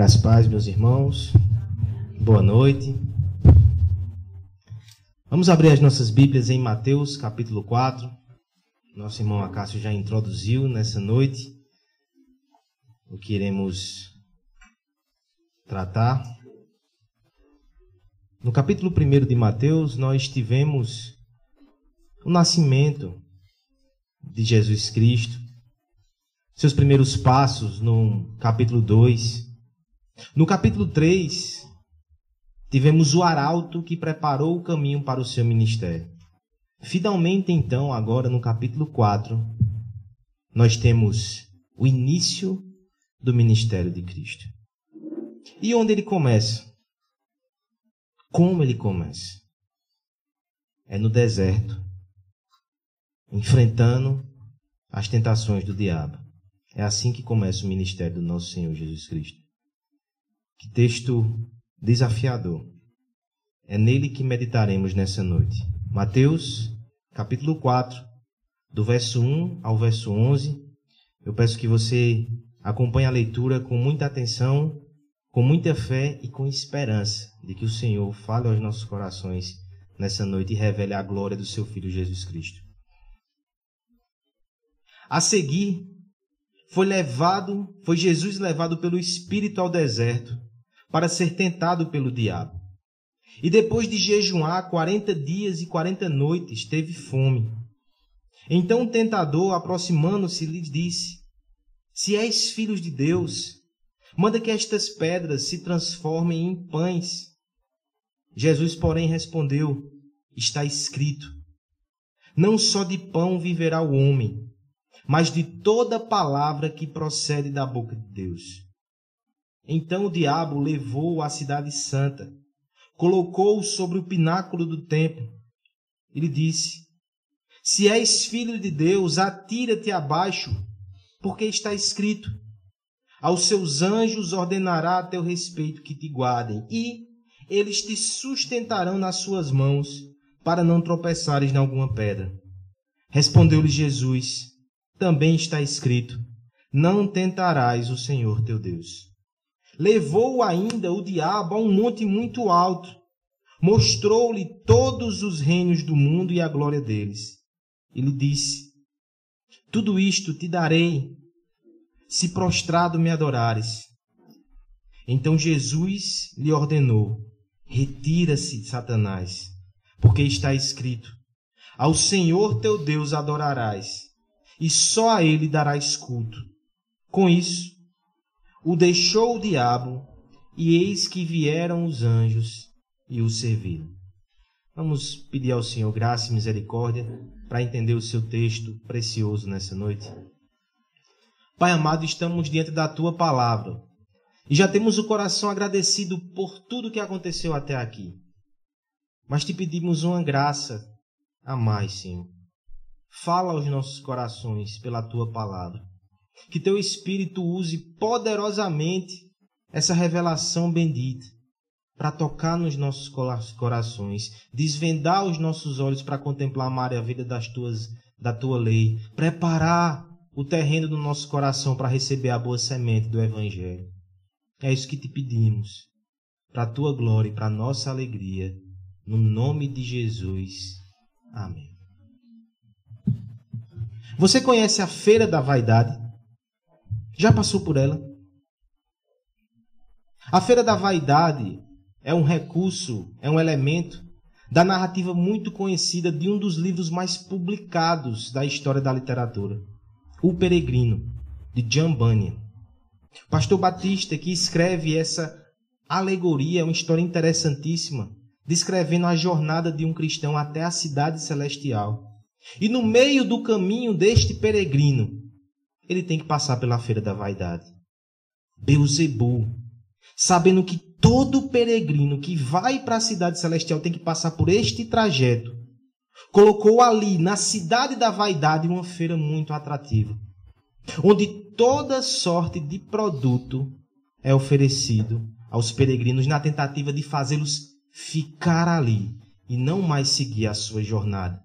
Graças paz, meus irmãos. Boa noite. Vamos abrir as nossas Bíblias em Mateus, capítulo 4. Nosso irmão Acácio já introduziu nessa noite o que iremos tratar. No capítulo 1 de Mateus, nós tivemos o nascimento de Jesus Cristo, seus primeiros passos no capítulo 2 no capítulo 3, tivemos o arauto que preparou o caminho para o seu ministério. Finalmente, então, agora no capítulo 4, nós temos o início do ministério de Cristo. E onde ele começa? Como ele começa? É no deserto, enfrentando as tentações do diabo. É assim que começa o ministério do nosso Senhor Jesus Cristo. Que texto desafiador. É nele que meditaremos nessa noite. Mateus, capítulo 4, do verso 1 ao verso 11. Eu peço que você acompanhe a leitura com muita atenção, com muita fé e com esperança de que o Senhor fale aos nossos corações nessa noite e revele a glória do seu Filho Jesus Cristo. A seguir, foi levado, foi Jesus levado pelo Espírito ao deserto para ser tentado pelo diabo. E depois de jejuar quarenta dias e quarenta noites, teve fome. Então o tentador, aproximando-se, lhe disse: Se és filhos de Deus, manda que estas pedras se transformem em pães. Jesus, porém, respondeu: Está escrito: Não só de pão viverá o homem, mas de toda palavra que procede da boca de Deus. Então o diabo levou-o à cidade santa, colocou-o sobre o pináculo do templo. Ele disse: Se és filho de Deus, atira-te abaixo, porque está escrito: Aos seus anjos ordenará a teu respeito que te guardem, e eles te sustentarão nas suas mãos, para não tropeçares em alguma pedra. Respondeu-lhe Jesus: Também está escrito: Não tentarás o Senhor teu Deus levou ainda o diabo a um monte muito alto, mostrou-lhe todos os reinos do mundo e a glória deles. E lhe disse: Tudo isto te darei, se prostrado me adorares. Então Jesus lhe ordenou: Retira-se, Satanás, porque está escrito: Ao Senhor teu Deus adorarás, e só a ele darás culto. Com isso, o deixou o diabo, e eis que vieram os anjos e o serviram. Vamos pedir ao Senhor graça e misericórdia para entender o seu texto precioso nessa noite. Pai amado, estamos diante da tua palavra e já temos o coração agradecido por tudo que aconteceu até aqui. Mas te pedimos uma graça a mais, Senhor. Fala aos nossos corações pela tua palavra que teu Espírito use poderosamente essa revelação bendita para tocar nos nossos corações, desvendar os nossos olhos para contemplar a maravilha das tuas, da tua lei, preparar o terreno do nosso coração para receber a boa semente do Evangelho. É isso que te pedimos, para a tua glória e para a nossa alegria, no nome de Jesus. Amém. Você conhece a Feira da Vaidade? Já passou por ela? A Feira da Vaidade é um recurso, é um elemento da narrativa muito conhecida de um dos livros mais publicados da história da literatura, O Peregrino, de John Bunyan. Pastor Batista, que escreve essa alegoria, é uma história interessantíssima, descrevendo a jornada de um cristão até a cidade celestial. E no meio do caminho deste peregrino, ele tem que passar pela feira da vaidade. Beuzebu, sabendo que todo peregrino que vai para a cidade celestial tem que passar por este trajeto, colocou ali na cidade da vaidade uma feira muito atrativa, onde toda sorte de produto é oferecido aos peregrinos na tentativa de fazê-los ficar ali e não mais seguir a sua jornada.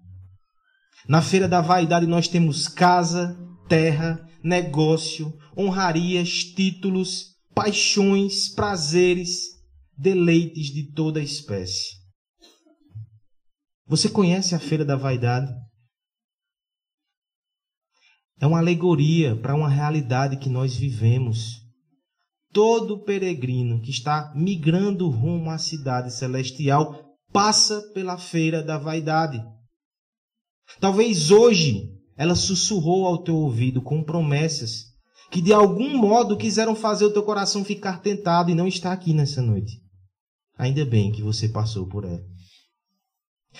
Na feira da vaidade nós temos casa, terra, negócio, honrarias, títulos, paixões, prazeres, deleites de toda espécie. Você conhece a feira da vaidade? É uma alegoria para uma realidade que nós vivemos. Todo peregrino que está migrando rumo à cidade celestial passa pela feira da vaidade. Talvez hoje ela sussurrou ao teu ouvido com promessas que de algum modo quiseram fazer o teu coração ficar tentado e não está aqui nessa noite. Ainda bem que você passou por ela.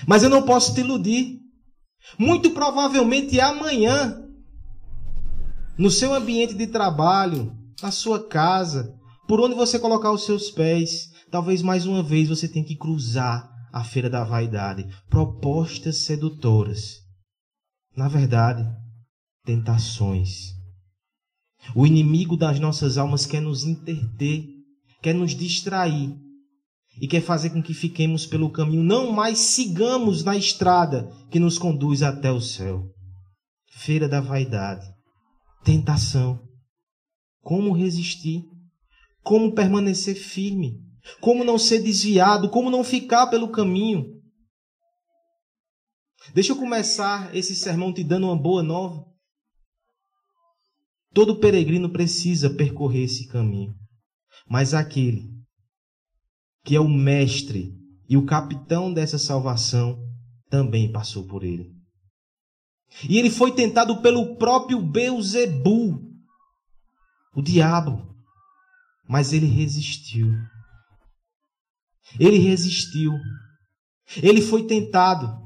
Mas eu não posso te iludir. Muito provavelmente amanhã, no seu ambiente de trabalho, na sua casa, por onde você colocar os seus pés, talvez mais uma vez você tenha que cruzar a feira da vaidade, propostas sedutoras. Na verdade, tentações. O inimigo das nossas almas quer nos interter, quer nos distrair e quer fazer com que fiquemos pelo caminho, não mais sigamos na estrada que nos conduz até o céu. Feira da vaidade, tentação. Como resistir? Como permanecer firme? Como não ser desviado? Como não ficar pelo caminho? Deixa eu começar esse sermão te dando uma boa nova. Todo peregrino precisa percorrer esse caminho, mas aquele que é o mestre e o capitão dessa salvação, também passou por ele. E ele foi tentado pelo próprio Beuzebu, o diabo, mas ele resistiu. Ele resistiu. Ele foi tentado.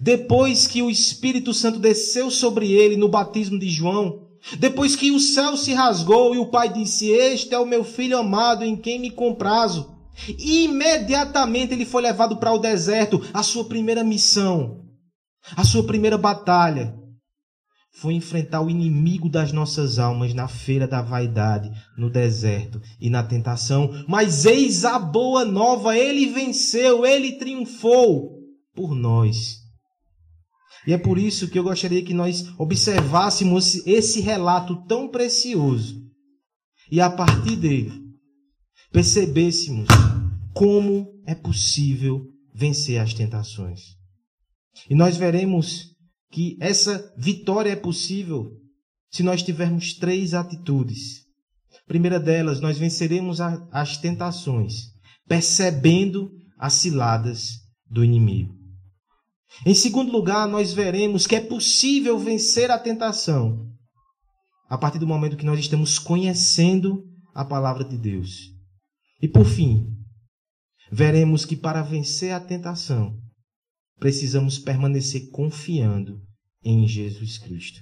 Depois que o Espírito Santo desceu sobre ele no batismo de João, depois que o céu se rasgou e o pai disse: Este é o meu filho amado em quem me comprazo. Imediatamente ele foi levado para o deserto, a sua primeira missão, a sua primeira batalha. Foi enfrentar o inimigo das nossas almas na feira da vaidade, no deserto e na tentação. Mas eis a boa nova, ele venceu, ele triunfou por nós. E é por isso que eu gostaria que nós observássemos esse relato tão precioso e a partir dele percebêssemos como é possível vencer as tentações. E nós veremos que essa vitória é possível se nós tivermos três atitudes. Primeira delas, nós venceremos as tentações percebendo as ciladas do inimigo. Em segundo lugar, nós veremos que é possível vencer a tentação a partir do momento que nós estamos conhecendo a palavra de Deus. E por fim, veremos que para vencer a tentação, precisamos permanecer confiando em Jesus Cristo.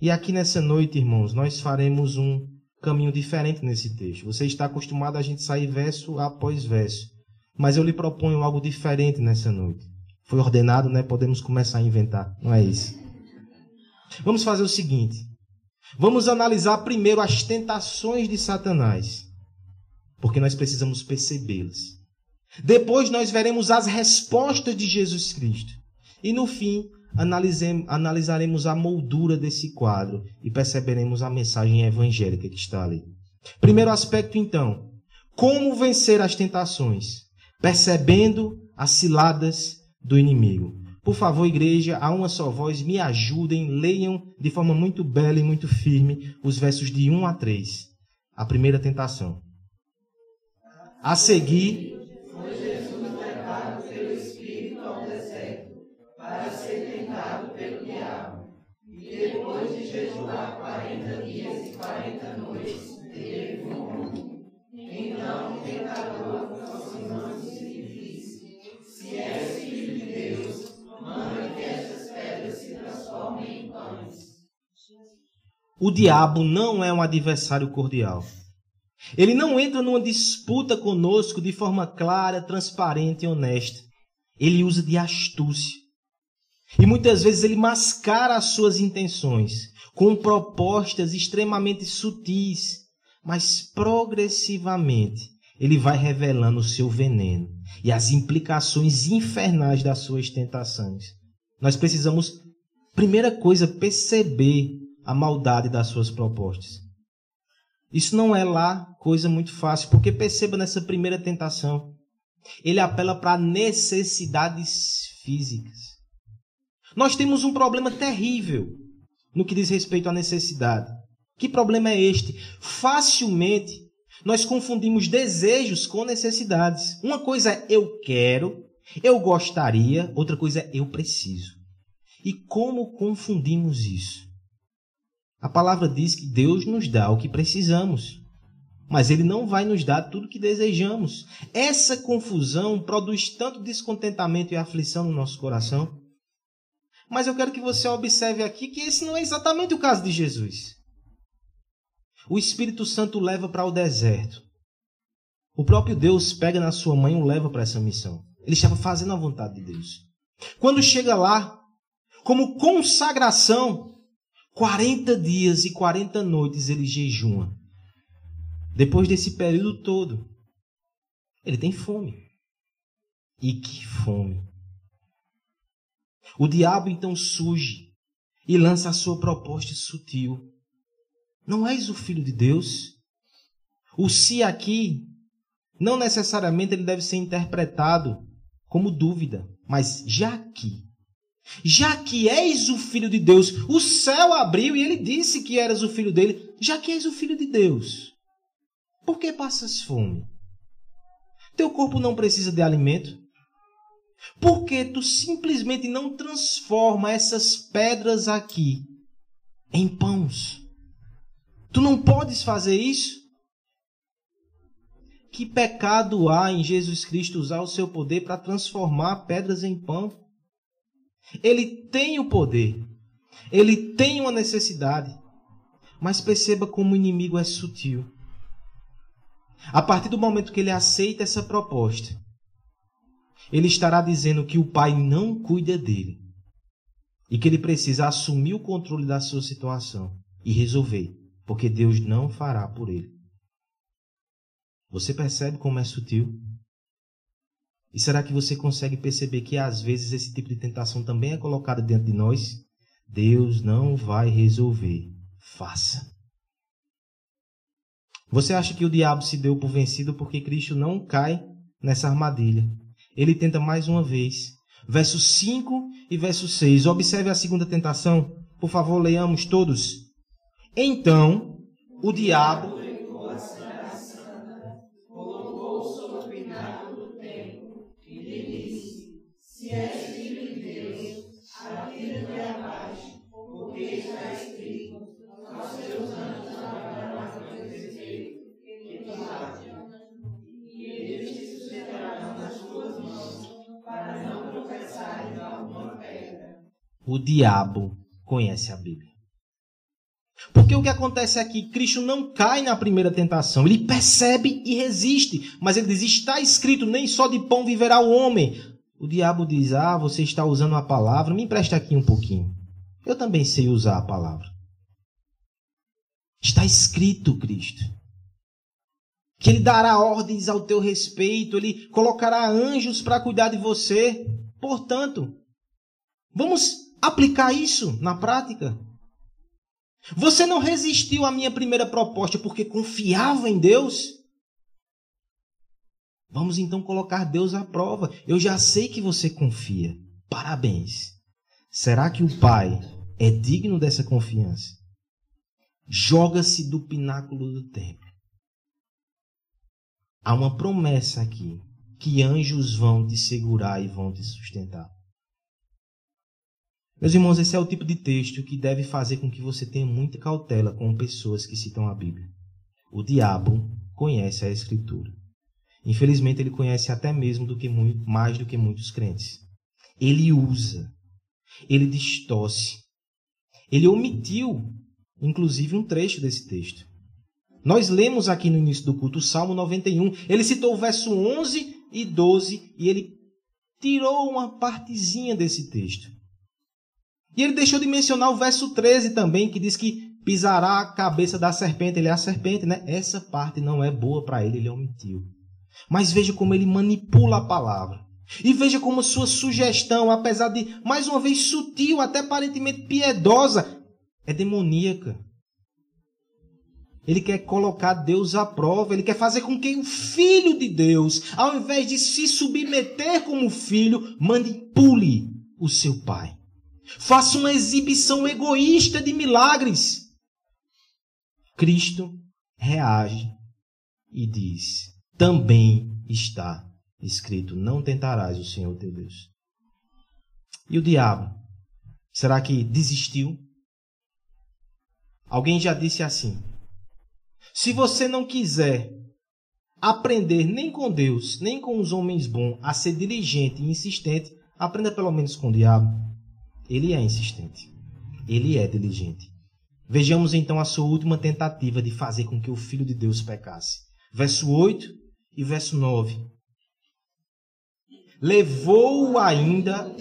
E aqui nessa noite, irmãos, nós faremos um caminho diferente nesse texto. Você está acostumado a gente sair verso após verso, mas eu lhe proponho algo diferente nessa noite foi ordenado, né? Podemos começar a inventar. Não é isso. Vamos fazer o seguinte. Vamos analisar primeiro as tentações de Satanás, porque nós precisamos percebê-las. Depois nós veremos as respostas de Jesus Cristo. E no fim, analisaremos a moldura desse quadro e perceberemos a mensagem evangélica que está ali. Primeiro aspecto, então, como vencer as tentações? Percebendo as ciladas do inimigo. Por favor, igreja, a uma só voz, me ajudem, leiam de forma muito bela e muito firme os versos de 1 a 3. A primeira tentação. A seguir, O diabo não é um adversário cordial. Ele não entra numa disputa conosco de forma clara, transparente e honesta. Ele usa de astúcia. E muitas vezes ele mascara as suas intenções com propostas extremamente sutis, mas progressivamente ele vai revelando o seu veneno e as implicações infernais das suas tentações. Nós precisamos, primeira coisa, perceber a maldade das suas propostas. Isso não é lá coisa muito fácil, porque perceba nessa primeira tentação, ele apela para necessidades físicas. Nós temos um problema terrível no que diz respeito à necessidade. Que problema é este? Facilmente nós confundimos desejos com necessidades. Uma coisa é eu quero, eu gostaria, outra coisa é eu preciso. E como confundimos isso? A palavra diz que Deus nos dá o que precisamos, mas Ele não vai nos dar tudo o que desejamos. Essa confusão produz tanto descontentamento e aflição no nosso coração. Mas eu quero que você observe aqui que esse não é exatamente o caso de Jesus. O Espírito Santo leva para o deserto. O próprio Deus pega na sua mãe e o leva para essa missão. Ele estava fazendo a vontade de Deus. Quando chega lá, como consagração, 40 dias e 40 noites ele jejuma. Depois desse período todo, ele tem fome. E que fome! O diabo então surge e lança a sua proposta sutil. Não és o filho de Deus? O se aqui não necessariamente ele deve ser interpretado como dúvida, mas já que já que és o filho de Deus, o céu abriu e ele disse que eras o filho dele. Já que és o filho de Deus, por que passas fome? Teu corpo não precisa de alimento? Por que tu simplesmente não transforma essas pedras aqui em pães? Tu não podes fazer isso? Que pecado há em Jesus Cristo usar o seu poder para transformar pedras em pão? Ele tem o poder, ele tem uma necessidade, mas perceba como o inimigo é sutil. A partir do momento que ele aceita essa proposta, ele estará dizendo que o pai não cuida dele e que ele precisa assumir o controle da sua situação e resolver porque Deus não fará por ele. Você percebe como é sutil? E será que você consegue perceber que às vezes esse tipo de tentação também é colocada dentro de nós? Deus não vai resolver. Faça. Você acha que o diabo se deu por vencido porque Cristo não cai nessa armadilha? Ele tenta mais uma vez. Verso 5 e verso 6. Observe a segunda tentação. Por favor, leiamos todos. Então o diabo O diabo conhece a Bíblia. Porque o que acontece aqui? Cristo não cai na primeira tentação. Ele percebe e resiste. Mas ele diz: está escrito, nem só de pão viverá o homem. O diabo diz: ah, você está usando a palavra, me empresta aqui um pouquinho. Eu também sei usar a palavra. Está escrito, Cristo. Que ele dará ordens ao teu respeito, ele colocará anjos para cuidar de você. Portanto, vamos aplicar isso na prática. Você não resistiu à minha primeira proposta porque confiava em Deus? Vamos então colocar Deus à prova. Eu já sei que você confia. Parabéns. Será que o Pai é digno dessa confiança? Joga-se do pináculo do templo. Há uma promessa aqui que anjos vão te segurar e vão te sustentar. Meus irmãos, esse é o tipo de texto que deve fazer com que você tenha muita cautela com pessoas que citam a Bíblia. O diabo conhece a Escritura. Infelizmente, ele conhece até mesmo do que mais do que muitos crentes. Ele usa, ele distorce, ele omitiu, inclusive, um trecho desse texto. Nós lemos aqui no início do culto o Salmo 91. Ele citou o verso 11 e 12 e ele tirou uma partezinha desse texto. E ele deixou de mencionar o verso 13 também, que diz que pisará a cabeça da serpente. Ele é a serpente, né? Essa parte não é boa para ele, ele omitiu. Mas veja como ele manipula a palavra. E veja como sua sugestão, apesar de, mais uma vez, sutil, até aparentemente piedosa, é demoníaca. Ele quer colocar Deus à prova, ele quer fazer com que o filho de Deus, ao invés de se submeter como filho, manipule o seu pai. Faça uma exibição egoísta de milagres. Cristo reage e diz: também está escrito: não tentarás o Senhor teu Deus. E o diabo? Será que desistiu? Alguém já disse assim: se você não quiser aprender nem com Deus, nem com os homens bons a ser diligente e insistente, aprenda pelo menos com o diabo. Ele é insistente. Ele é diligente. Vejamos então a sua última tentativa de fazer com que o Filho de Deus pecasse. Verso 8 e verso 9. Levou-o ainda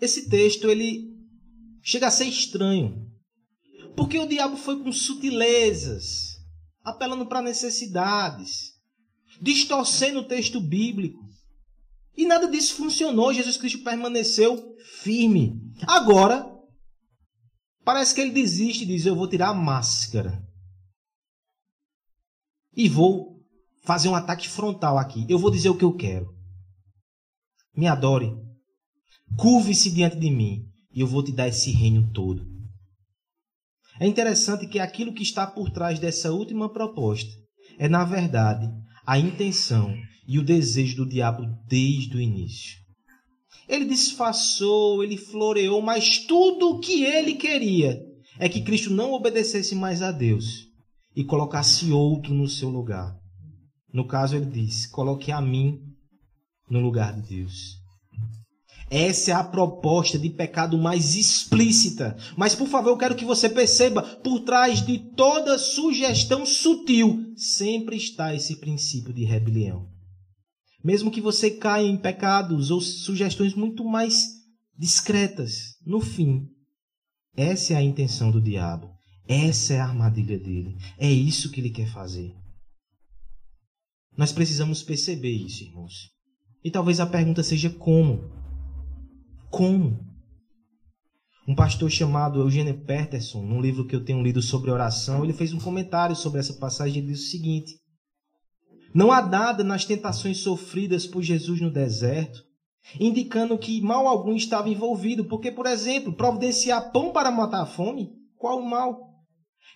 esse texto ele chega a ser estranho. Porque o diabo foi com sutilezas, apelando para necessidades, distorcendo o texto bíblico. E nada disso funcionou. Jesus Cristo permaneceu firme. Agora, parece que ele desiste e diz: Eu vou tirar a máscara. E vou fazer um ataque frontal aqui. Eu vou dizer o que eu quero. Me adore. Curve-se diante de mim e eu vou te dar esse reino todo. É interessante que aquilo que está por trás dessa última proposta é, na verdade, a intenção e o desejo do diabo desde o início. Ele disfarçou, ele floreou, mas tudo o que ele queria é que Cristo não obedecesse mais a Deus e colocasse outro no seu lugar. No caso, ele diz: coloque a mim no lugar de Deus. Essa é a proposta de pecado mais explícita. Mas, por favor, eu quero que você perceba, por trás de toda sugestão sutil, sempre está esse princípio de rebelião. Mesmo que você caia em pecados ou sugestões muito mais discretas, no fim, essa é a intenção do diabo. Essa é a armadilha dele. É isso que ele quer fazer. Nós precisamos perceber isso, irmãos. E talvez a pergunta seja como? Como? Um pastor chamado Eugênio Peterson, num livro que eu tenho lido sobre oração, ele fez um comentário sobre essa passagem e disse o seguinte: Não há nada nas tentações sofridas por Jesus no deserto indicando que mal algum estava envolvido, porque, por exemplo, providenciar pão para matar a fome, qual o mal?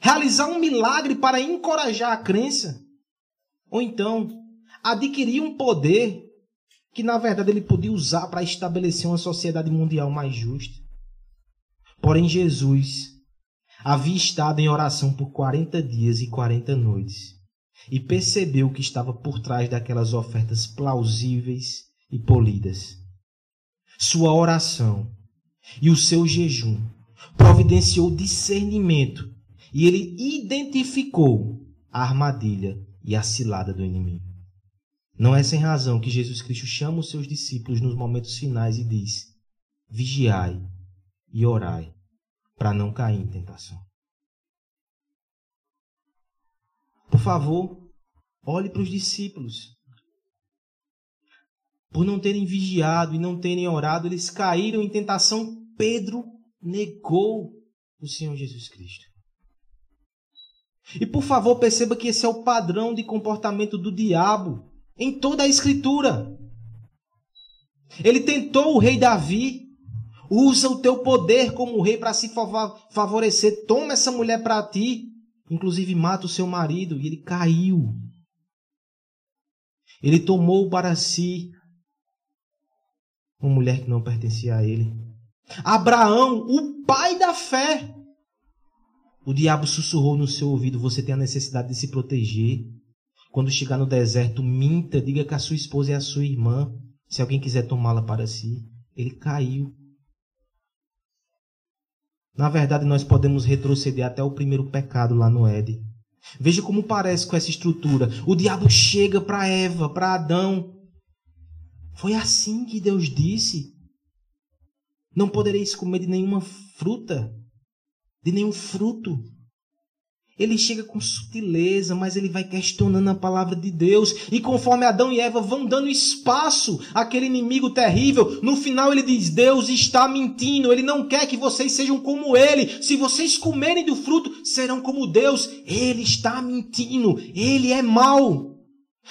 Realizar um milagre para encorajar a crença, ou então adquirir um poder que na verdade ele podia usar para estabelecer uma sociedade mundial mais justa. Porém, Jesus havia estado em oração por 40 dias e 40 noites e percebeu que estava por trás daquelas ofertas plausíveis e polidas. Sua oração e o seu jejum providenciou discernimento e ele identificou a armadilha e a cilada do inimigo. Não é sem razão que Jesus Cristo chama os seus discípulos nos momentos finais e diz: vigiai e orai para não cair em tentação. Por favor, olhe para os discípulos. Por não terem vigiado e não terem orado, eles caíram em tentação. Pedro negou o Senhor Jesus Cristo. E por favor, perceba que esse é o padrão de comportamento do diabo em toda a Escritura. Ele tentou o rei Davi. Usa o teu poder como rei para se favorecer. Toma essa mulher para ti. Inclusive mata o seu marido. E ele caiu. Ele tomou para si uma mulher que não pertencia a ele. Abraão, o pai da fé. O diabo sussurrou no seu ouvido: Você tem a necessidade de se proteger. Quando chegar no deserto, minta, diga que a sua esposa é a sua irmã, se alguém quiser tomá-la para si. Ele caiu. Na verdade, nós podemos retroceder até o primeiro pecado lá no Éden. Veja como parece com essa estrutura. O diabo chega para Eva, para Adão. Foi assim que Deus disse: Não podereis comer de nenhuma fruta, de nenhum fruto. Ele chega com sutileza, mas ele vai questionando a palavra de Deus. E conforme Adão e Eva vão dando espaço àquele inimigo terrível, no final ele diz: Deus está mentindo, ele não quer que vocês sejam como ele. Se vocês comerem do fruto, serão como Deus. Ele está mentindo, ele é mau.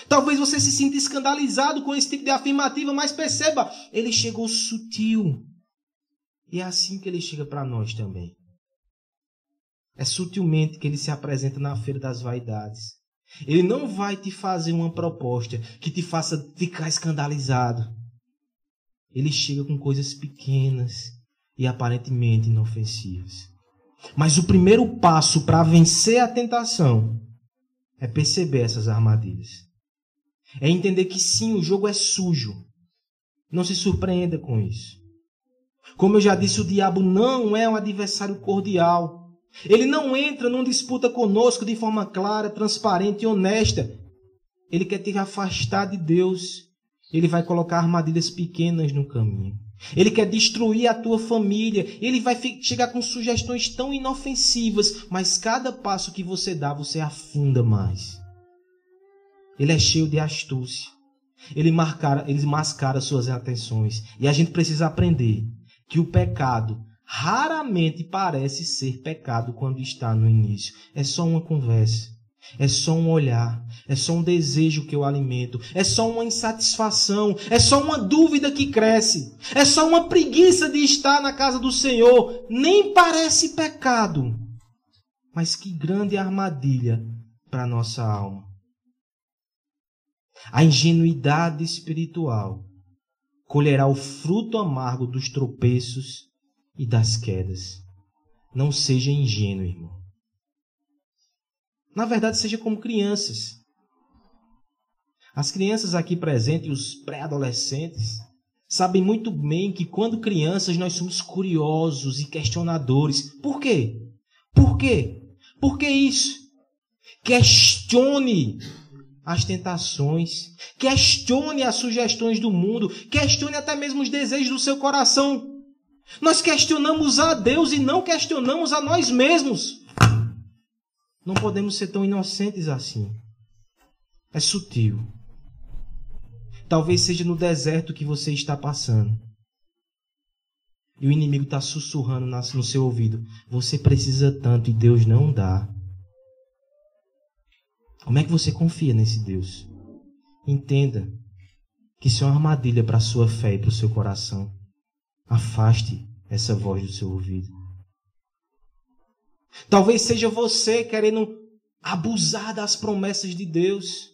Talvez você se sinta escandalizado com esse tipo de afirmativa, mas perceba, ele chegou sutil. E é assim que ele chega para nós também. É sutilmente que ele se apresenta na feira das vaidades. Ele não vai te fazer uma proposta que te faça ficar escandalizado. Ele chega com coisas pequenas e aparentemente inofensivas. Mas o primeiro passo para vencer a tentação é perceber essas armadilhas. É entender que sim, o jogo é sujo. Não se surpreenda com isso. Como eu já disse, o diabo não é um adversário cordial. Ele não entra numa disputa conosco de forma clara, transparente e honesta. Ele quer te afastar de Deus. Ele vai colocar armadilhas pequenas no caminho. Ele quer destruir a tua família. Ele vai chegar com sugestões tão inofensivas, mas cada passo que você dá, você afunda mais. Ele é cheio de astúcia. Ele, ele mascara suas atenções. E a gente precisa aprender que o pecado raramente parece ser pecado quando está no início. É só uma conversa. É só um olhar, é só um desejo que eu alimento, é só uma insatisfação, é só uma dúvida que cresce, é só uma preguiça de estar na casa do Senhor. Nem parece pecado, mas que grande armadilha para nossa alma. A ingenuidade espiritual colherá o fruto amargo dos tropeços e das quedas. Não seja ingênuo, irmão. Na verdade, seja como crianças. As crianças aqui presentes, os pré-adolescentes, sabem muito bem que quando crianças nós somos curiosos e questionadores. Por quê? Por quê? Por que isso? Questione as tentações, questione as sugestões do mundo, questione até mesmo os desejos do seu coração. Nós questionamos a Deus e não questionamos a nós mesmos. Não podemos ser tão inocentes assim. É sutil. Talvez seja no deserto que você está passando. E o inimigo está sussurrando no seu ouvido. Você precisa tanto e Deus não dá. Como é que você confia nesse Deus? Entenda que isso é uma armadilha para a sua fé e para o seu coração. Afaste essa voz do seu ouvido. Talvez seja você querendo abusar das promessas de Deus.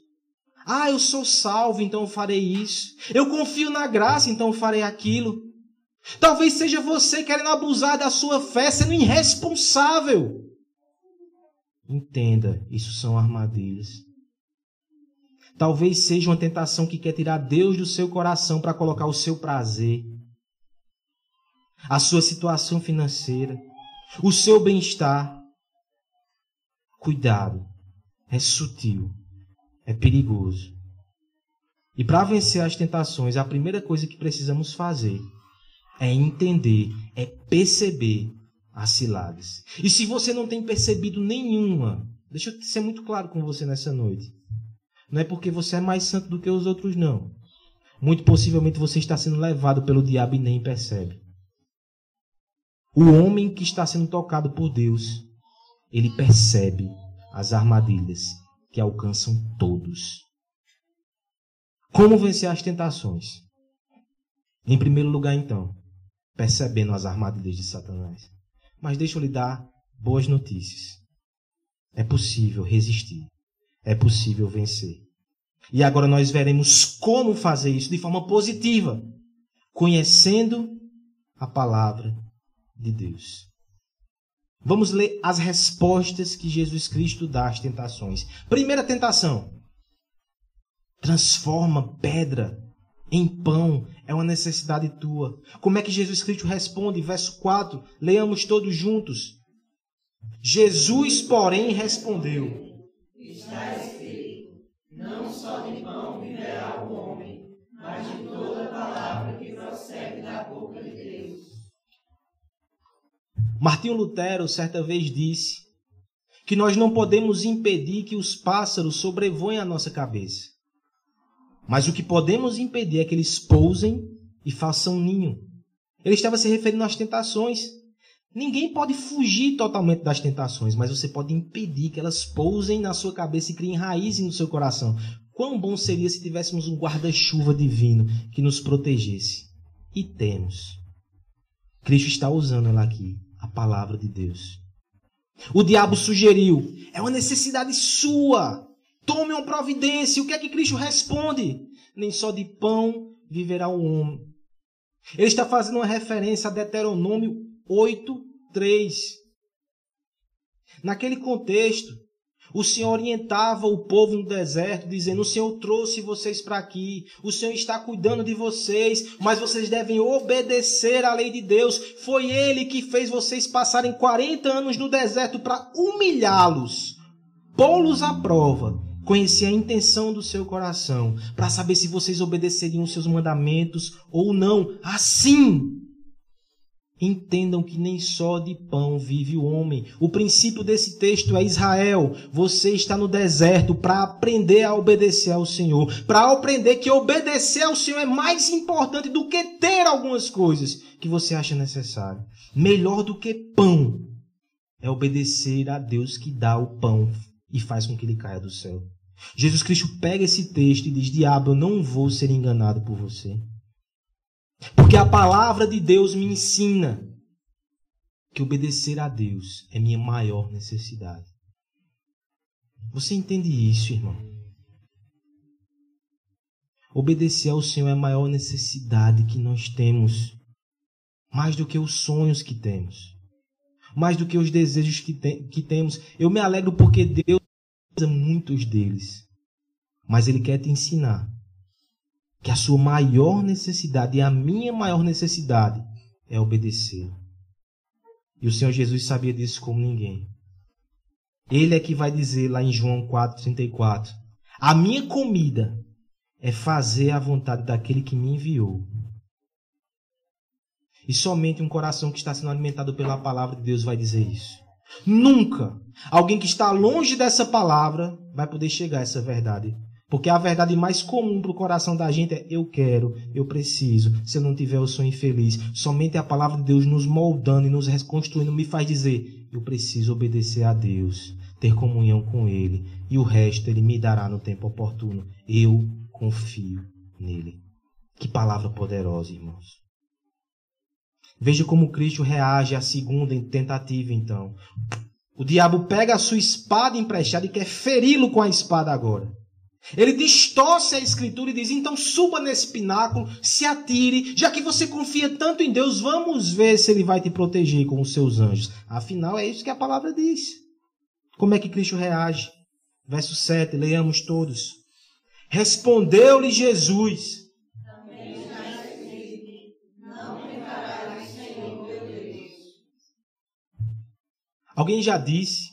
Ah, eu sou salvo, então eu farei isso. Eu confio na graça, então eu farei aquilo. Talvez seja você querendo abusar da sua fé, sendo irresponsável. Entenda, isso são armadilhas. Talvez seja uma tentação que quer tirar Deus do seu coração para colocar o seu prazer, a sua situação financeira, o seu bem-estar. Cuidado, é sutil, é perigoso. E para vencer as tentações, a primeira coisa que precisamos fazer é entender, é perceber as ciladas. E se você não tem percebido nenhuma, deixa eu ser muito claro com você nessa noite. Não é porque você é mais santo do que os outros, não. Muito possivelmente você está sendo levado pelo diabo e nem percebe. O homem que está sendo tocado por Deus, ele percebe as armadilhas que alcançam todos. Como vencer as tentações? Em primeiro lugar, então, percebendo as armadilhas de Satanás. Mas deixa eu lhe dar boas notícias. É possível resistir. É possível vencer. E agora nós veremos como fazer isso de forma positiva, conhecendo a palavra de Deus. Vamos ler as respostas que Jesus Cristo dá às tentações. Primeira tentação: transforma pedra em pão é uma necessidade tua. Como é que Jesus Cristo responde? Verso 4, leamos todos juntos. Jesus, porém, respondeu: Está escrito: Não só de pão Martinho Lutero certa vez disse que nós não podemos impedir que os pássaros sobrevoem a nossa cabeça. Mas o que podemos impedir é que eles pousem e façam ninho. Ele estava se referindo às tentações. Ninguém pode fugir totalmente das tentações, mas você pode impedir que elas pousem na sua cabeça e criem raízes no seu coração. Quão bom seria se tivéssemos um guarda-chuva divino que nos protegesse. E temos. Cristo está usando ela aqui, palavra de Deus. O diabo sugeriu: é uma necessidade sua. Tome uma providência. O que é que Cristo responde? Nem só de pão viverá o homem. Ele está fazendo uma referência a Deuteronômio 8, 3. Naquele contexto, o Senhor orientava o povo no deserto, dizendo: O Senhor trouxe vocês para aqui, o Senhor está cuidando de vocês, mas vocês devem obedecer à lei de Deus. Foi Ele que fez vocês passarem 40 anos no deserto para humilhá-los, pô-los à prova, conhecer a intenção do seu coração, para saber se vocês obedeceriam os seus mandamentos ou não. Assim, Entendam que nem só de pão vive o homem. O princípio desse texto é Israel. Você está no deserto para aprender a obedecer ao Senhor. Para aprender que obedecer ao Senhor é mais importante do que ter algumas coisas que você acha necessário. Melhor do que pão é obedecer a Deus que dá o pão e faz com que ele caia do céu. Jesus Cristo pega esse texto e diz: Diabo, eu não vou ser enganado por você. A palavra de Deus me ensina que obedecer a Deus é minha maior necessidade. Você entende isso, irmão? Obedecer ao Senhor é a maior necessidade que nós temos, mais do que os sonhos que temos, mais do que os desejos que, te que temos. Eu me alegro porque Deus usa muitos deles, mas Ele quer te ensinar que a sua maior necessidade e a minha maior necessidade é obedecer. E o Senhor Jesus sabia disso como ninguém. Ele é que vai dizer lá em João 4,34: A minha comida é fazer a vontade daquele que me enviou. E somente um coração que está sendo alimentado pela palavra de Deus vai dizer isso. Nunca alguém que está longe dessa palavra vai poder chegar a essa verdade. Porque a verdade mais comum para o coração da gente é eu quero, eu preciso. Se eu não tiver, eu sou infeliz. Somente a palavra de Deus nos moldando e nos reconstruindo me faz dizer eu preciso obedecer a Deus, ter comunhão com Ele. E o resto Ele me dará no tempo oportuno. Eu confio nele. Que palavra poderosa, irmãos. Veja como Cristo reage à segunda tentativa, então. O diabo pega a sua espada emprestada e quer feri-lo com a espada agora. Ele distorce a escritura e diz: então suba nesse pináculo, se atire, já que você confia tanto em Deus, vamos ver se ele vai te proteger com os seus anjos. Afinal, é isso que a palavra diz. Como é que Cristo reage? Verso 7, leiamos todos. Respondeu-lhe Jesus: Alguém já disse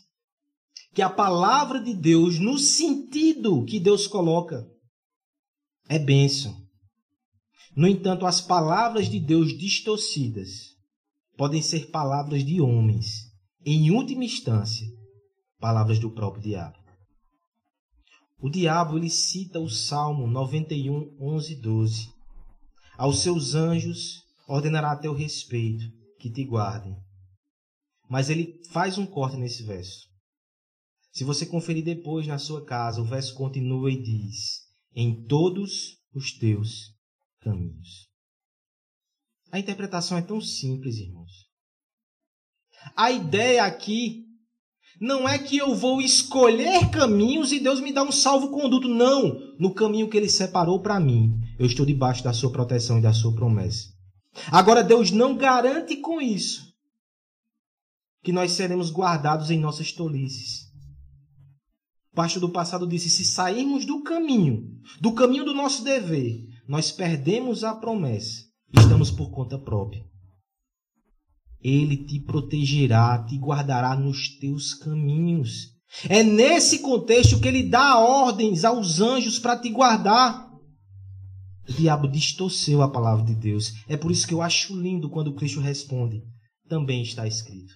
que a palavra de Deus, no sentido que Deus coloca, é bênção. No entanto, as palavras de Deus distorcidas podem ser palavras de homens, em última instância, palavras do próprio diabo. O diabo ele cita o Salmo 91, 11 e 12. Aos seus anjos ordenará a teu respeito que te guardem. Mas ele faz um corte nesse verso. Se você conferir depois na sua casa, o verso continua e diz: em todos os teus caminhos. A interpretação é tão simples, irmãos. A ideia aqui não é que eu vou escolher caminhos e Deus me dá um salvo-conduto. Não. No caminho que Ele separou para mim, eu estou debaixo da Sua proteção e da Sua promessa. Agora, Deus não garante com isso que nós seremos guardados em nossas tolices pastor do passado disse: se sairmos do caminho, do caminho do nosso dever, nós perdemos a promessa. Estamos por conta própria. Ele te protegerá, te guardará nos teus caminhos. É nesse contexto que ele dá ordens aos anjos para te guardar. O diabo distorceu a palavra de Deus. É por isso que eu acho lindo quando Cristo responde: também está escrito.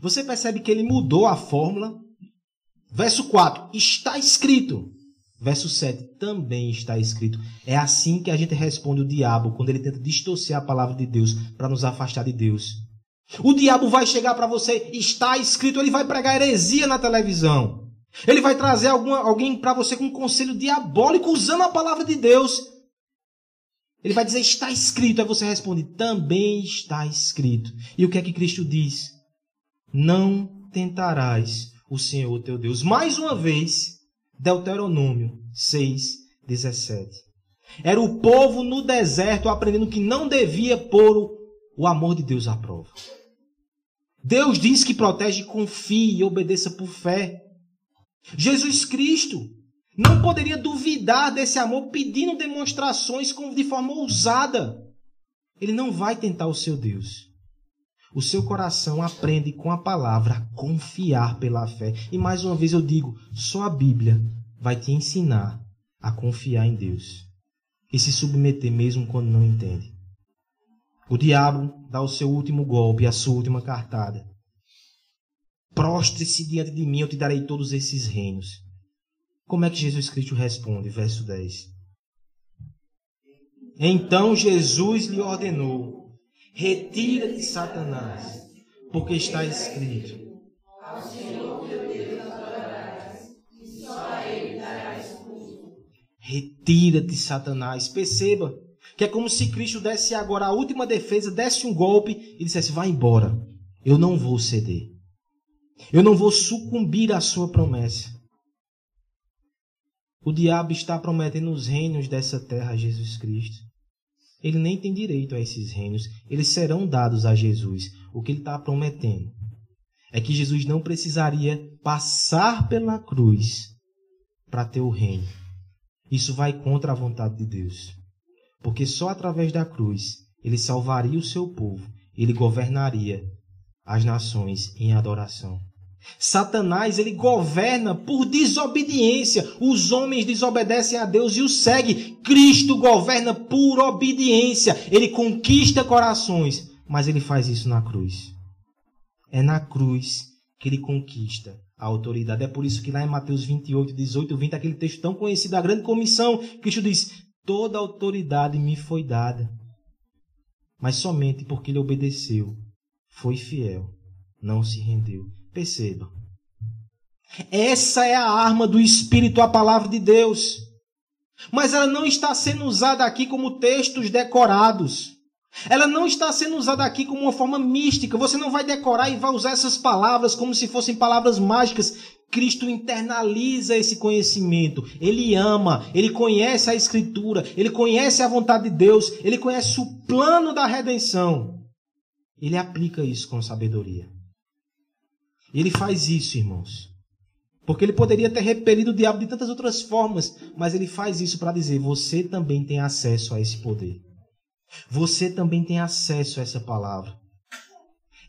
Você percebe que ele mudou a fórmula? Verso 4, está escrito. Verso 7, também está escrito. É assim que a gente responde o diabo quando ele tenta distorcer a palavra de Deus para nos afastar de Deus. O diabo vai chegar para você, está escrito, ele vai pregar heresia na televisão. Ele vai trazer alguma, alguém para você com um conselho diabólico usando a palavra de Deus. Ele vai dizer, está escrito. Aí você responde, também está escrito. E o que é que Cristo diz? Não tentarás o Senhor teu Deus. Mais uma vez, Deuteronômio 6, 17. Era o povo no deserto aprendendo que não devia pôr o amor de Deus à prova. Deus diz que protege, confie e obedeça por fé. Jesus Cristo não poderia duvidar desse amor pedindo demonstrações de forma ousada. Ele não vai tentar o seu Deus. O seu coração aprende com a palavra a confiar pela fé. E mais uma vez eu digo: só a Bíblia vai te ensinar a confiar em Deus e se submeter mesmo quando não entende. O diabo dá o seu último golpe, a sua última cartada. Prostre-se diante de mim, eu te darei todos esses reinos. Como é que Jesus Cristo responde? Verso 10. Então Jesus lhe ordenou: Retira-te, Satanás, porque está escrito: Ao Senhor teu Deus adorarás, e só a ele. Retira-te, Satanás. Perceba que é como se Cristo desse agora a última defesa, desse um golpe e dissesse: Vai embora, eu não vou ceder. Eu não vou sucumbir à sua promessa. O diabo está prometendo os reinos dessa terra a Jesus Cristo. Ele nem tem direito a esses reinos. Eles serão dados a Jesus. O que ele está prometendo é que Jesus não precisaria passar pela cruz para ter o reino. Isso vai contra a vontade de Deus. Porque só através da cruz ele salvaria o seu povo, ele governaria as nações em adoração. Satanás, ele governa por desobediência. Os homens desobedecem a Deus e o seguem. Cristo governa por obediência. Ele conquista corações, mas ele faz isso na cruz. É na cruz que ele conquista a autoridade. É por isso que lá em Mateus 28, 18, 20, aquele texto tão conhecido, a grande comissão, Cristo diz: Toda autoridade me foi dada, mas somente porque ele obedeceu, foi fiel, não se rendeu. Perceba. Essa é a arma do Espírito, a palavra de Deus. Mas ela não está sendo usada aqui como textos decorados. Ela não está sendo usada aqui como uma forma mística. Você não vai decorar e vai usar essas palavras como se fossem palavras mágicas. Cristo internaliza esse conhecimento. Ele ama, ele conhece a Escritura, ele conhece a vontade de Deus, ele conhece o plano da redenção. Ele aplica isso com sabedoria. Ele faz isso, irmãos. Porque ele poderia ter repelido o diabo de tantas outras formas, mas ele faz isso para dizer: você também tem acesso a esse poder. Você também tem acesso a essa palavra.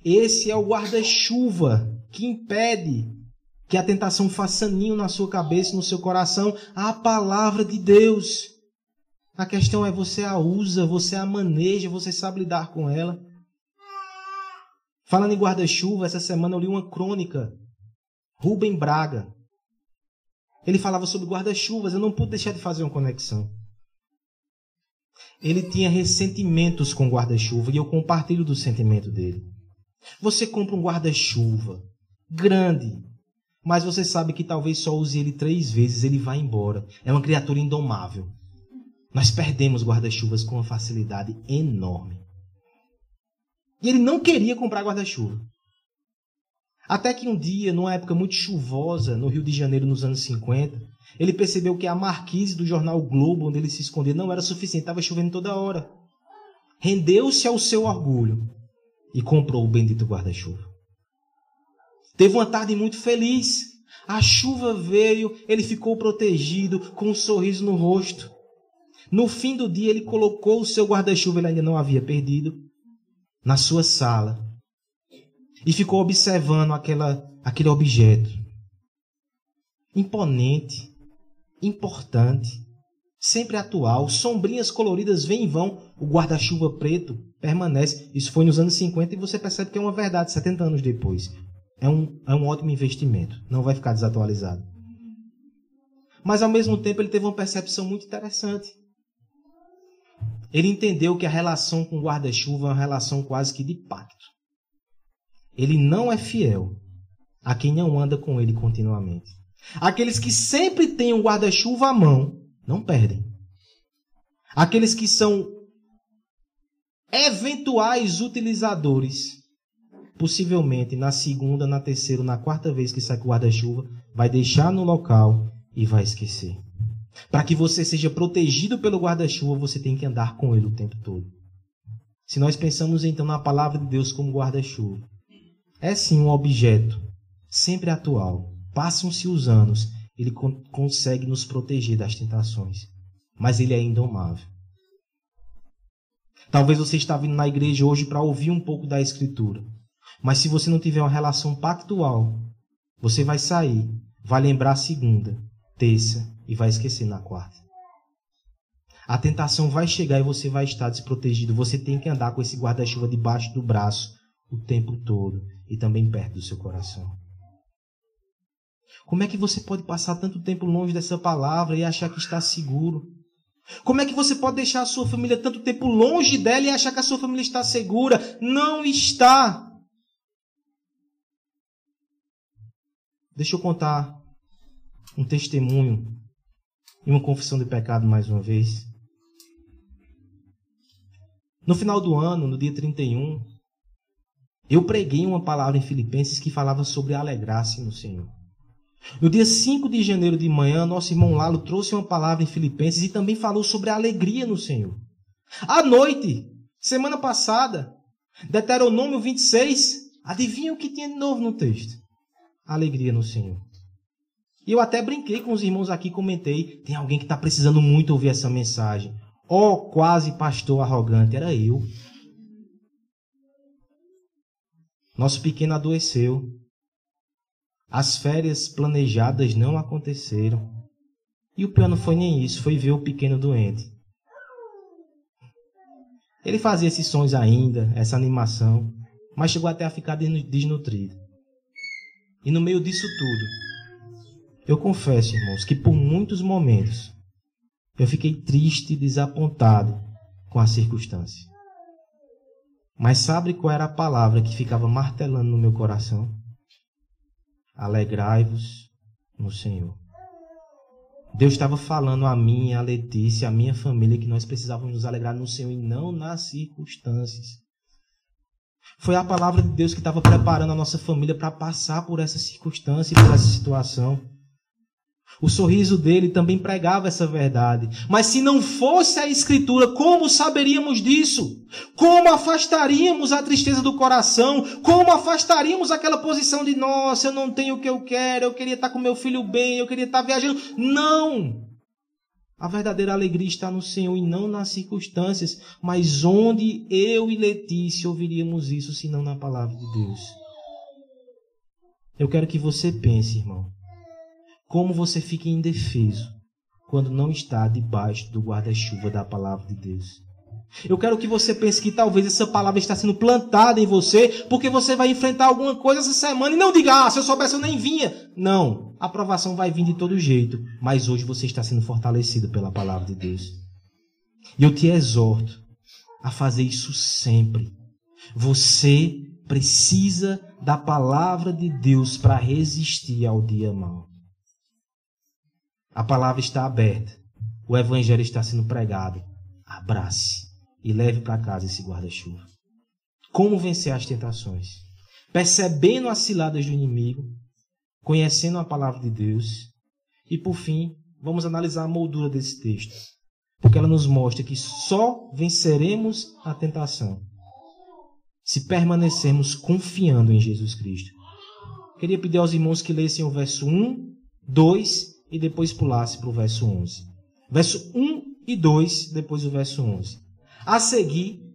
Esse é o guarda-chuva que impede que a tentação faça ninho na sua cabeça no seu coração a palavra de Deus. A questão é você a usa, você a maneja, você sabe lidar com ela. Falando em guarda-chuva, essa semana eu li uma crônica. Rubem Braga. Ele falava sobre guarda-chuvas, eu não pude deixar de fazer uma conexão. Ele tinha ressentimentos com guarda-chuva e eu compartilho do sentimento dele. Você compra um guarda-chuva grande, mas você sabe que talvez só use ele três vezes, ele vai embora. É uma criatura indomável. Nós perdemos guarda-chuvas com uma facilidade enorme. E ele não queria comprar guarda-chuva. Até que um dia, numa época muito chuvosa, no Rio de Janeiro, nos anos 50, ele percebeu que a marquise do jornal Globo, onde ele se escondia, não era suficiente, estava chovendo toda hora. Rendeu-se ao seu orgulho e comprou o bendito guarda-chuva. Teve uma tarde muito feliz. A chuva veio, ele ficou protegido, com um sorriso no rosto. No fim do dia, ele colocou o seu guarda-chuva, ele ainda não havia perdido, na sua sala e ficou observando aquela, aquele objeto. Imponente, importante, sempre atual, sombrinhas coloridas vêm e vão, o guarda-chuva preto permanece. Isso foi nos anos 50 e você percebe que é uma verdade 70 anos depois. é um, é um ótimo investimento. Não vai ficar desatualizado. Mas ao mesmo tempo ele teve uma percepção muito interessante. Ele entendeu que a relação com o guarda-chuva é uma relação quase que de pacto. Ele não é fiel a quem não anda com ele continuamente. Aqueles que sempre têm um guarda-chuva à mão não perdem. Aqueles que são eventuais utilizadores, possivelmente na segunda, na terceira, na quarta vez que sai com o guarda-chuva, vai deixar no local e vai esquecer. Para que você seja protegido pelo guarda-chuva, você tem que andar com ele o tempo todo. Se nós pensamos então na palavra de Deus como guarda-chuva, é sim um objeto sempre atual. Passam-se os anos, ele con consegue nos proteger das tentações, mas ele é indomável. Talvez você está vindo na igreja hoje para ouvir um pouco da Escritura, mas se você não tiver uma relação pactual, você vai sair, vai lembrar segunda, terça e vai esquecer na quarta. A tentação vai chegar e você vai estar desprotegido. Você tem que andar com esse guarda-chuva debaixo do braço o tempo todo e também perto do seu coração. Como é que você pode passar tanto tempo longe dessa palavra e achar que está seguro? Como é que você pode deixar a sua família tanto tempo longe dela e achar que a sua família está segura? Não está. Deixa eu contar um testemunho e uma confissão de pecado mais uma vez. No final do ano, no dia 31, eu preguei uma palavra em Filipenses que falava sobre alegrar-se no Senhor. No dia 5 de janeiro de manhã, nosso irmão Lalo trouxe uma palavra em Filipenses e também falou sobre a alegria no Senhor. À noite, semana passada, Deuteronômio 26, adivinha o que tinha de novo no texto? Alegria no Senhor. E eu até brinquei com os irmãos aqui, comentei, tem alguém que está precisando muito ouvir essa mensagem. Oh, quase pastor arrogante, era eu. Nosso pequeno adoeceu. As férias planejadas não aconteceram. E o pior não foi nem isso, foi ver o pequeno doente. Ele fazia esses sons ainda, essa animação, mas chegou até a ficar desnutrido. E no meio disso tudo, eu confesso, irmãos, que por muitos momentos eu fiquei triste e desapontado com a circunstância. Mas sabe qual era a palavra que ficava martelando no meu coração? Alegrai-vos no Senhor. Deus estava falando a mim, a Letícia, a minha família, que nós precisávamos nos alegrar no Senhor e não nas circunstâncias. Foi a palavra de Deus que estava preparando a nossa família para passar por essa circunstância e por essa situação. O sorriso dele também pregava essa verdade. Mas se não fosse a Escritura, como saberíamos disso? Como afastaríamos a tristeza do coração? Como afastaríamos aquela posição de, nossa, eu não tenho o que eu quero, eu queria estar com meu filho bem, eu queria estar viajando? Não! A verdadeira alegria está no Senhor e não nas circunstâncias. Mas onde eu e Letícia ouviríamos isso, se não na palavra de Deus? Eu quero que você pense, irmão como você fica indefeso quando não está debaixo do guarda-chuva da palavra de Deus. Eu quero que você pense que talvez essa palavra está sendo plantada em você, porque você vai enfrentar alguma coisa essa semana e não diga, ah, se eu soubesse eu nem vinha. Não, a aprovação vai vir de todo jeito, mas hoje você está sendo fortalecido pela palavra de Deus. E eu te exorto a fazer isso sempre. Você precisa da palavra de Deus para resistir ao dia mau. A palavra está aberta. O evangelho está sendo pregado. Abrace e leve para casa esse guarda-chuva. Como vencer as tentações? Percebendo as ciladas do inimigo, conhecendo a palavra de Deus e, por fim, vamos analisar a moldura desse texto, porque ela nos mostra que só venceremos a tentação se permanecermos confiando em Jesus Cristo. Queria pedir aos irmãos que lessem o verso 1, 2 e depois pulasse para o verso 11. Verso 1 e 2, depois o verso 11. A seguir,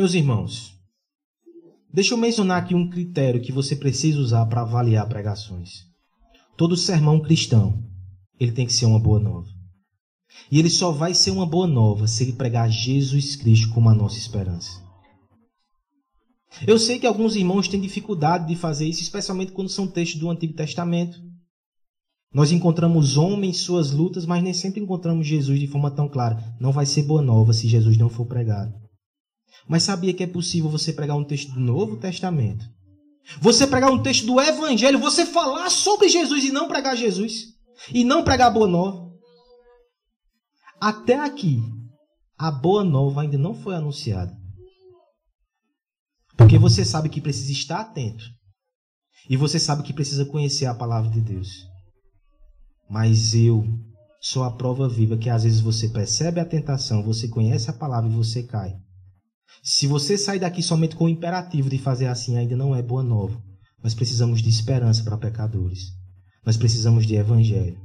Meus irmãos, deixa eu mencionar aqui um critério que você precisa usar para avaliar pregações. Todo sermão cristão, ele tem que ser uma boa nova. E ele só vai ser uma boa nova se ele pregar Jesus Cristo como a nossa esperança. Eu sei que alguns irmãos têm dificuldade de fazer isso, especialmente quando são textos do Antigo Testamento. Nós encontramos homens suas lutas, mas nem sempre encontramos Jesus de forma tão clara. Não vai ser boa nova se Jesus não for pregado. Mas sabia que é possível você pregar um texto do Novo Testamento? Você pregar um texto do Evangelho, você falar sobre Jesus e não pregar Jesus? E não pregar boa nova? Até aqui, a boa nova ainda não foi anunciada. Porque você sabe que precisa estar atento. E você sabe que precisa conhecer a palavra de Deus. Mas eu sou a prova viva que às vezes você percebe a tentação, você conhece a palavra e você cai. Se você sair daqui somente com o imperativo de fazer assim, ainda não é boa nova. Nós precisamos de esperança para pecadores. Nós precisamos de evangelho.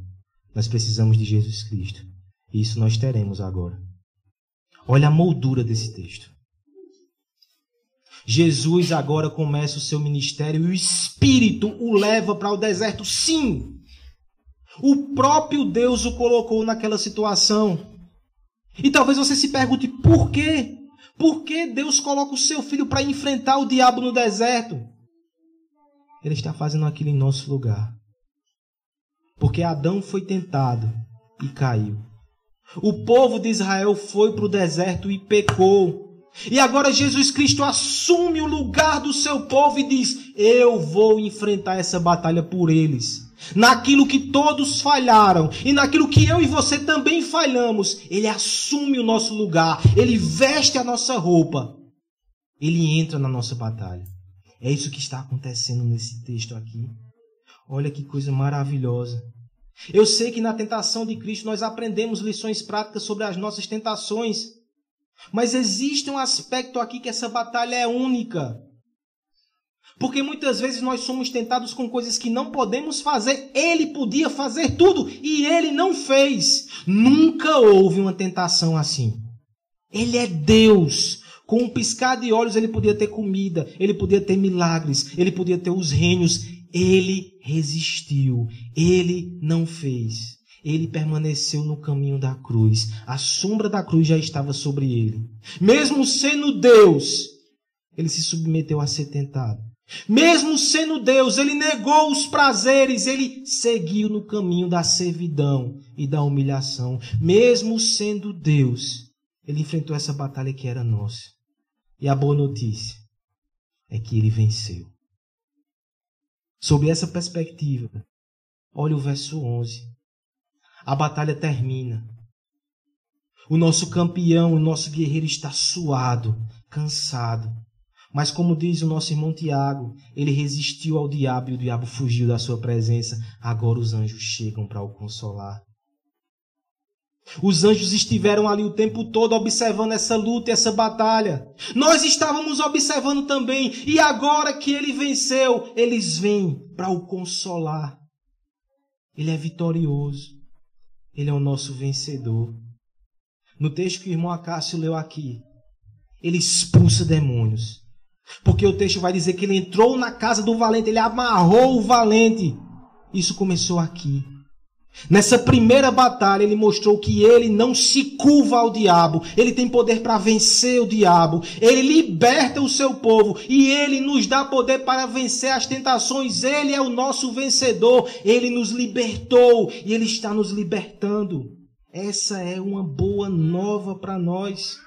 Nós precisamos de Jesus Cristo. E isso nós teremos agora. Olha a moldura desse texto. Jesus agora começa o seu ministério e o Espírito o leva para o deserto. Sim, o próprio Deus o colocou naquela situação. E talvez você se pergunte por quê? Por que Deus coloca o seu filho para enfrentar o diabo no deserto? Ele está fazendo aquilo em nosso lugar. Porque Adão foi tentado e caiu. O povo de Israel foi para o deserto e pecou. E agora Jesus Cristo assume o lugar do seu povo e diz: Eu vou enfrentar essa batalha por eles naquilo que todos falharam e naquilo que eu e você também falhamos, ele assume o nosso lugar, ele veste a nossa roupa, ele entra na nossa batalha. É isso que está acontecendo nesse texto aqui. Olha que coisa maravilhosa. Eu sei que na tentação de Cristo nós aprendemos lições práticas sobre as nossas tentações, mas existe um aspecto aqui que essa batalha é única. Porque muitas vezes nós somos tentados com coisas que não podemos fazer. Ele podia fazer tudo e ele não fez. Nunca houve uma tentação assim. Ele é Deus. Com um piscar de olhos ele podia ter comida, ele podia ter milagres, ele podia ter os reinos. Ele resistiu. Ele não fez. Ele permaneceu no caminho da cruz. A sombra da cruz já estava sobre ele. Mesmo sendo Deus, ele se submeteu a ser tentado. Mesmo sendo Deus, ele negou os prazeres, ele seguiu no caminho da servidão e da humilhação. Mesmo sendo Deus, ele enfrentou essa batalha que era nossa. E a boa notícia é que ele venceu. Sob essa perspectiva, olha o verso 11. A batalha termina. O nosso campeão, o nosso guerreiro está suado, cansado. Mas como diz o nosso irmão Tiago, ele resistiu ao diabo e o diabo fugiu da sua presença. Agora os anjos chegam para o consolar. Os anjos estiveram ali o tempo todo observando essa luta essa batalha. Nós estávamos observando também. E agora que ele venceu, eles vêm para o consolar. Ele é vitorioso. Ele é o nosso vencedor. No texto que o irmão Acácio leu aqui, ele expulsa demônios. Porque o texto vai dizer que ele entrou na casa do valente, ele amarrou o valente. Isso começou aqui. Nessa primeira batalha, ele mostrou que ele não se curva ao diabo, ele tem poder para vencer o diabo, ele liberta o seu povo e ele nos dá poder para vencer as tentações. Ele é o nosso vencedor, ele nos libertou e ele está nos libertando. Essa é uma boa nova para nós.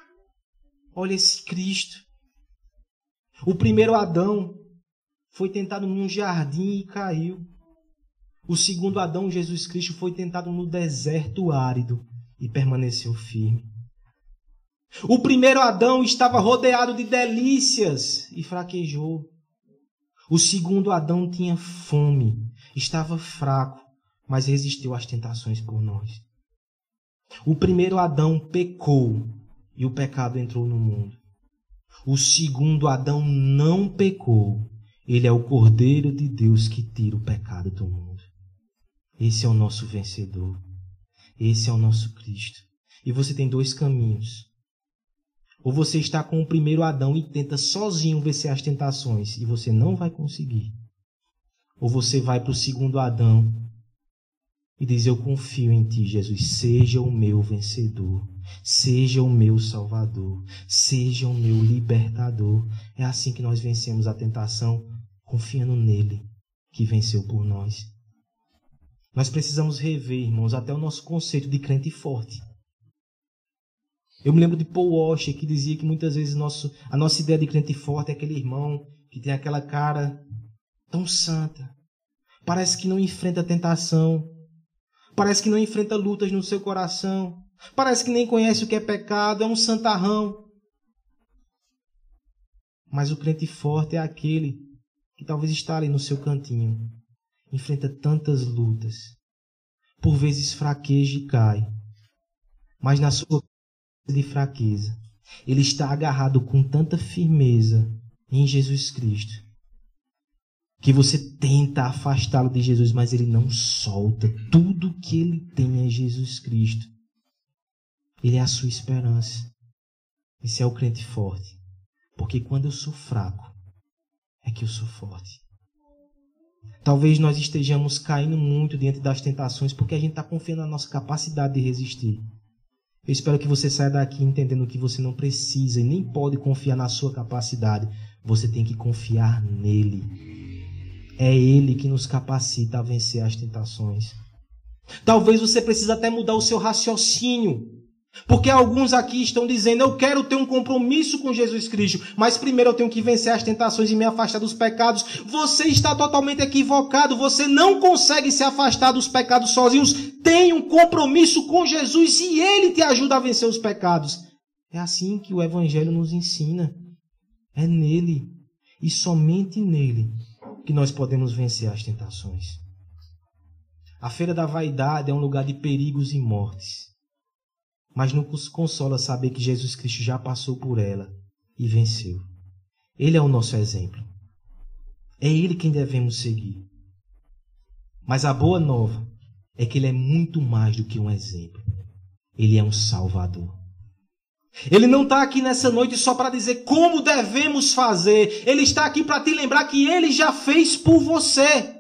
Olha esse Cristo. O primeiro Adão foi tentado num jardim e caiu. O segundo Adão, Jesus Cristo, foi tentado no deserto árido e permaneceu firme. O primeiro Adão estava rodeado de delícias e fraquejou. O segundo Adão tinha fome, estava fraco, mas resistiu às tentações por nós. O primeiro Adão pecou e o pecado entrou no mundo. O segundo Adão não pecou. Ele é o Cordeiro de Deus que tira o pecado do mundo. Esse é o nosso vencedor. Esse é o nosso Cristo. E você tem dois caminhos. Ou você está com o primeiro Adão e tenta sozinho vencer as tentações e você não vai conseguir. Ou você vai para o segundo Adão e diz: Eu confio em ti, Jesus. Seja o meu vencedor. Seja o meu salvador. Seja o meu libertador. É assim que nós vencemos a tentação, confiando nele, que venceu por nós. Nós precisamos rever, irmãos, até o nosso conceito de crente forte. Eu me lembro de Paul Washer que dizia que muitas vezes nosso, a nossa ideia de crente forte é aquele irmão que tem aquela cara tão santa. Parece que não enfrenta tentação. Parece que não enfrenta lutas no seu coração. Parece que nem conhece o que é pecado, é um santarrão. Mas o crente forte é aquele que talvez está ali no seu cantinho, enfrenta tantas lutas, por vezes fraqueja e cai, mas na sua de fraqueza, ele está agarrado com tanta firmeza em Jesus Cristo, que você tenta afastá-lo de Jesus, mas ele não solta. Tudo que ele tem é Jesus Cristo. Ele é a sua esperança. Esse é o crente forte. Porque quando eu sou fraco, é que eu sou forte. Talvez nós estejamos caindo muito diante das tentações porque a gente está confiando na nossa capacidade de resistir. Eu espero que você saia daqui entendendo que você não precisa e nem pode confiar na sua capacidade. Você tem que confiar nele. É ele que nos capacita a vencer as tentações. Talvez você precise até mudar o seu raciocínio. Porque alguns aqui estão dizendo: eu quero ter um compromisso com Jesus Cristo, mas primeiro eu tenho que vencer as tentações e me afastar dos pecados. Você está totalmente equivocado. Você não consegue se afastar dos pecados sozinhos. Tem um compromisso com Jesus e ele te ajuda a vencer os pecados. É assim que o Evangelho nos ensina. É nele e somente nele que nós podemos vencer as tentações. A feira da vaidade é um lugar de perigos e mortes mas nos consola saber que Jesus Cristo já passou por ela e venceu. Ele é o nosso exemplo. É ele quem devemos seguir. Mas a boa nova é que ele é muito mais do que um exemplo. Ele é um salvador. Ele não está aqui nessa noite só para dizer como devemos fazer. Ele está aqui para te lembrar que ele já fez por você.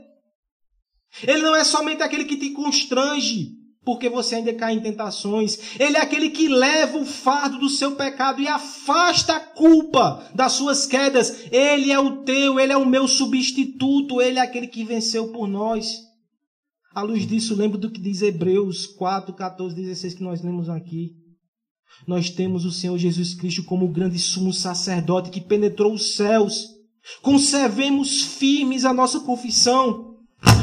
Ele não é somente aquele que te constrange, porque você ainda cai em tentações. Ele é aquele que leva o fardo do seu pecado e afasta a culpa das suas quedas. Ele é o teu, ele é o meu substituto, ele é aquele que venceu por nós. À luz disso, lembro do que diz Hebreus 4, 14, 16 que nós lemos aqui. Nós temos o Senhor Jesus Cristo como o grande sumo sacerdote que penetrou os céus. Conservemos firmes a nossa confissão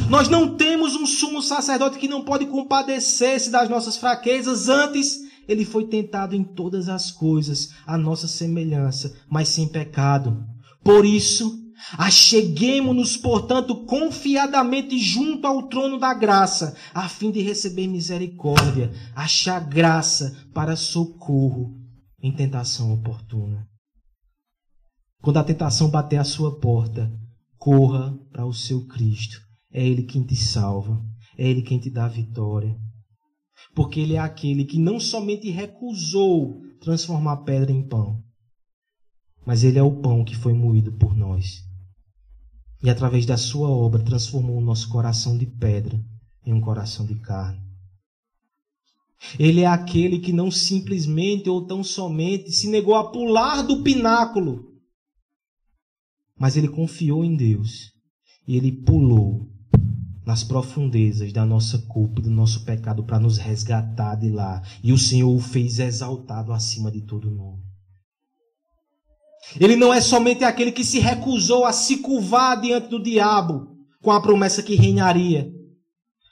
nós não temos um sumo sacerdote que não pode compadecer-se das nossas fraquezas. Antes, ele foi tentado em todas as coisas, a nossa semelhança, mas sem pecado. Por isso, acheguemo-nos, portanto, confiadamente junto ao trono da graça, a fim de receber misericórdia, achar graça para socorro em tentação oportuna. Quando a tentação bater à sua porta, corra para o seu Cristo é Ele quem te salva, é Ele quem te dá a vitória. Porque Ele é aquele que não somente recusou transformar pedra em pão, mas Ele é o pão que foi moído por nós. E através da Sua obra transformou o nosso coração de pedra em um coração de carne. Ele é aquele que não simplesmente ou tão somente se negou a pular do pináculo, mas ele confiou em Deus e ele pulou nas profundezas da nossa culpa e do nosso pecado para nos resgatar de lá. E o Senhor o fez exaltado acima de todo nome. Ele não é somente aquele que se recusou a se curvar diante do diabo com a promessa que reinaria,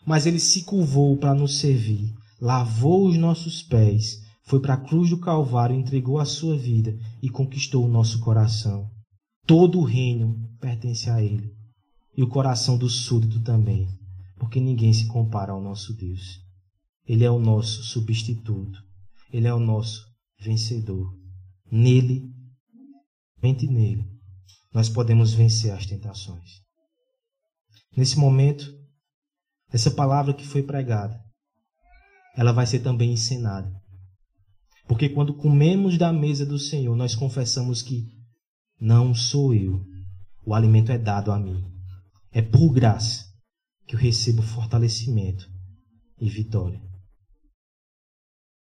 mas ele se curvou para nos servir, lavou os nossos pés, foi para a cruz do Calvário, entregou a sua vida e conquistou o nosso coração. Todo o reino pertence a ele e o coração do súdito também, porque ninguém se compara ao nosso Deus. Ele é o nosso substituto, ele é o nosso vencedor. Nele, mente nele, nós podemos vencer as tentações. Nesse momento, essa palavra que foi pregada, ela vai ser também ensinada. Porque quando comemos da mesa do Senhor, nós confessamos que não sou eu. O alimento é dado a mim. É por graça que eu recebo fortalecimento e vitória.